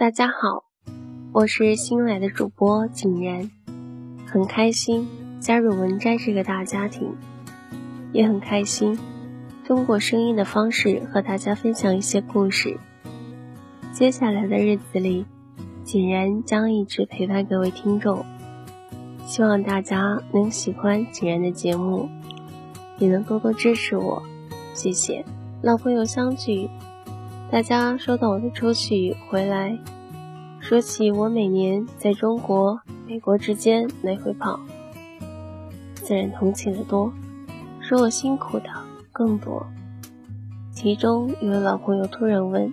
大家好，我是新来的主播景然，很开心加入文摘这个大家庭，也很开心通过声音的方式和大家分享一些故事。接下来的日子里，景然将一直陪伴各位听众，希望大家能喜欢景然的节目，也能多多支持我，谢谢。老朋友相聚。大家收到我的抽取回来，说起我每年在中国、美国之间来回跑，自然同情的多，说我辛苦的更多。其中有位老朋友突然问：“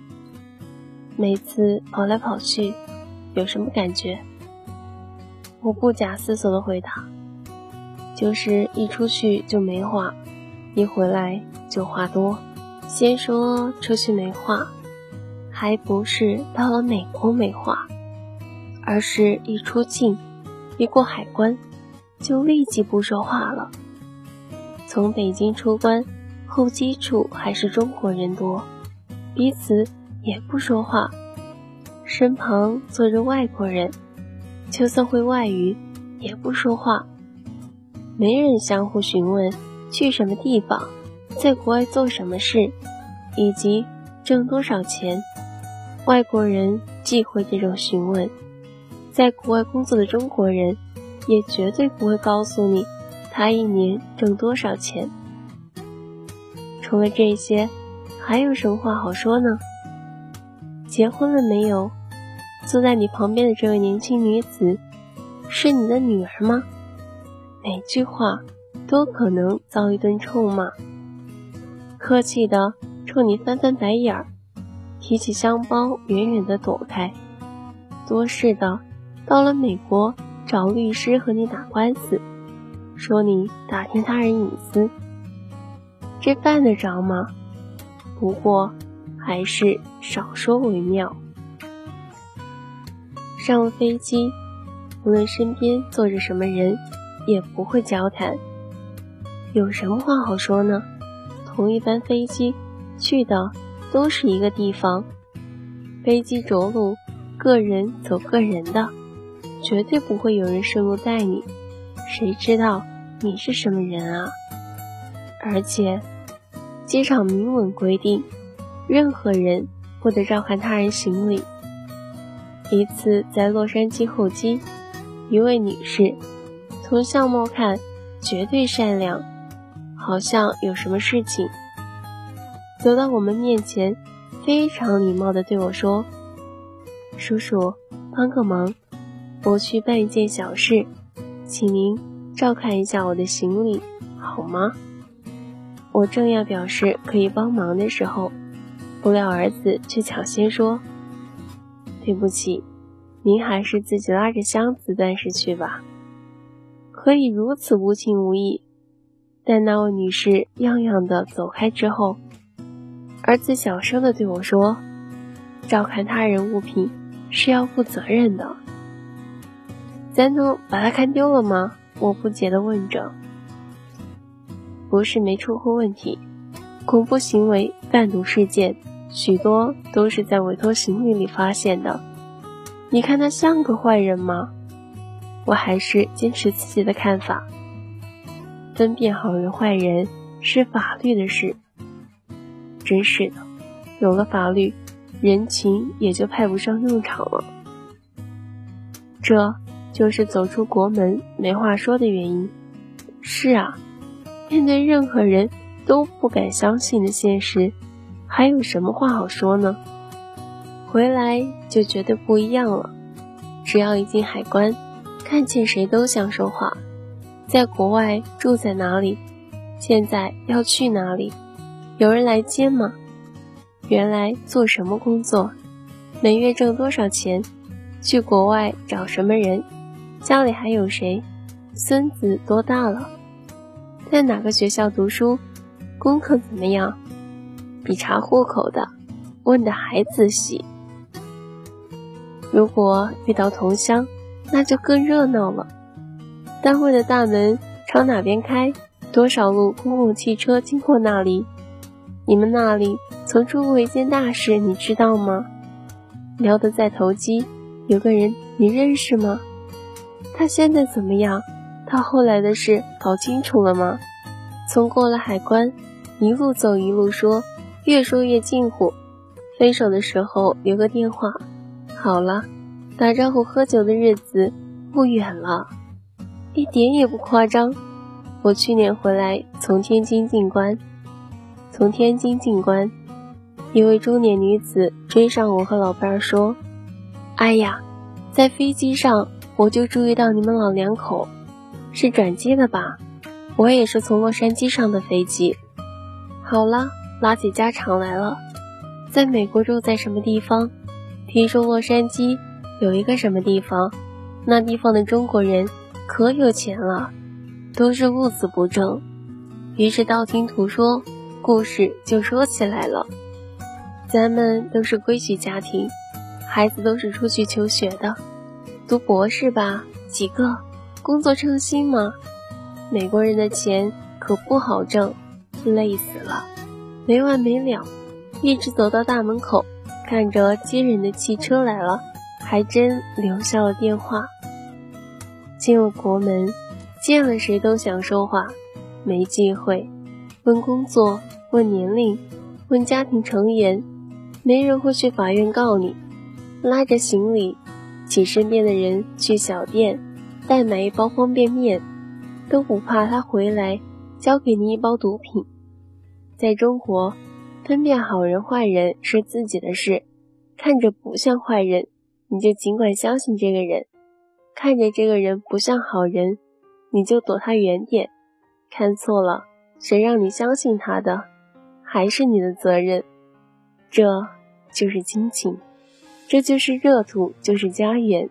每次跑来跑去，有什么感觉？”我不假思索的回答：“就是一出去就没话，一回来就话多。”先说出去没话，还不是到了美国没话，而是一出境，一过海关，就立即不说话了。从北京出关，候机处还是中国人多，彼此也不说话，身旁坐着外国人，就算会外语，也不说话，没人相互询问去什么地方。在国外做什么事，以及挣多少钱，外国人忌讳这种询问。在国外工作的中国人，也绝对不会告诉你他一年挣多少钱。除了这些，还有什么话好说呢？结婚了没有？坐在你旁边的这位年轻女子，是你的女儿吗？每句话都可能遭一顿臭骂。客气的冲你翻翻白眼儿，提起香包远远的躲开；多事的到了美国找律师和你打官司，说你打听他人隐私，这犯得着吗？不过还是少说为妙。上了飞机，无论身边坐着什么人，也不会交谈，有什么话好说呢？同一班飞机去的都是一个地方，飞机着陆，个人走个人的，绝对不会有人顺路带你。谁知道你是什么人啊？而且，机场明文规定，任何人不得照看他人行李。一次在洛杉矶候机，一位女士，从相貌看绝对善良。好像有什么事情，走到我们面前，非常礼貌地对我说：“叔叔，帮个忙，我去办一件小事，请您照看一下我的行李，好吗？”我正要表示可以帮忙的时候，不料儿子却抢先说：“对不起，您还是自己拉着箱子暂时去吧。”可以如此无情无义。但那位女士样样的走开之后，儿子小声的对我说：“照看他人物品是要负责任的，咱能把它看丢了吗？”我不解的问着。不是没出过问题，恐怖行为、贩毒事件，许多都是在委托行李里发现的。你看他像个坏人吗？我还是坚持自己的看法。分辨好人坏人是法律的事，真是的，有了法律，人情也就派不上用场了。这就是走出国门没话说的原因。是啊，面对任何人都不敢相信的现实，还有什么话好说呢？回来就绝对不一样了。只要一进海关，看见谁都想说话。在国外住在哪里？现在要去哪里？有人来接吗？原来做什么工作？每月挣多少钱？去国外找什么人？家里还有谁？孙子多大了？在哪个学校读书？功课怎么样？比查户口的问的还仔细。如果遇到同乡，那就更热闹了。单位的大门朝哪边开？多少路公共汽车经过那里？你们那里曾出过一件大事，你知道吗？聊得再投机，有个人你认识吗？他现在怎么样？他后来的事搞清楚了吗？从过了海关，一路走一路说，越说越近乎。分手的时候留个电话，好了，打招呼喝酒的日子不远了，一点也不夸张。我去年回来从天津进关，从天津进关，一位中年女子追上我和老伴儿说：“哎呀，在飞机上我就注意到你们老两口，是转机的吧？”我也是从洛杉矶上的飞机。好了，拉起家常来了。在美国住在什么地方？听说洛杉矶有一个什么地方，那地方的中国人可有钱了，都是物资不挣。于是道听途说，故事就说起来了。咱们都是规矩家庭，孩子都是出去求学的，读博士吧？几个？工作称心吗？美国人的钱可不好挣，累死了，没完没了，一直走到大门口，看着接人的汽车来了，还真留下了电话。进了国门，见了谁都想说话，没机会，问工作，问年龄，问家庭成员，没人会去法院告你。拉着行李，请身边的人去小店，代买一包方便面。都不怕他回来交给你一包毒品。在中国，分辨好人坏人是自己的事，看着不像坏人，你就尽管相信这个人；看着这个人不像好人，你就躲他远点。看错了，谁让你相信他的，还是你的责任。这就是亲情，这就是热土，就是家园。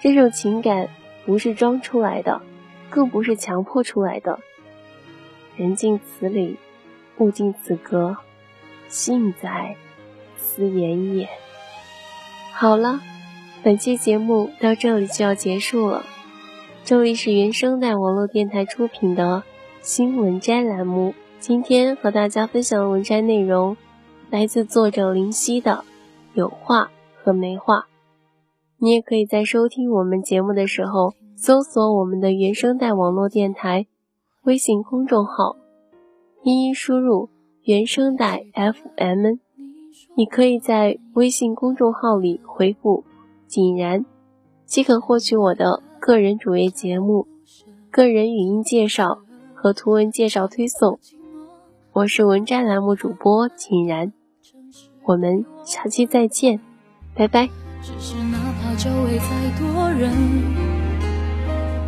这种情感不是装出来的。更不是强迫出来的。人尽此理，物尽此格，信在斯言也。好了，本期节目到这里就要结束了。这里是原声带网络电台出品的新闻摘栏目。今天和大家分享的文摘内容来自作者林夕的《有话和没话》。你也可以在收听我们节目的时候。搜索我们的原声带网络电台微信公众号，一一输入原声带 FM，你可以在微信公众号里回复“井然”，即可获取我的个人主页节目、个人语音介绍和图文介绍推送。我是文摘栏目主播井然，我们下期再见，拜拜。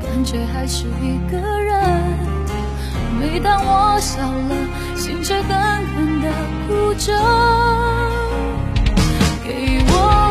感觉还是一个人。每当我笑了，心却狠狠的哭着。给我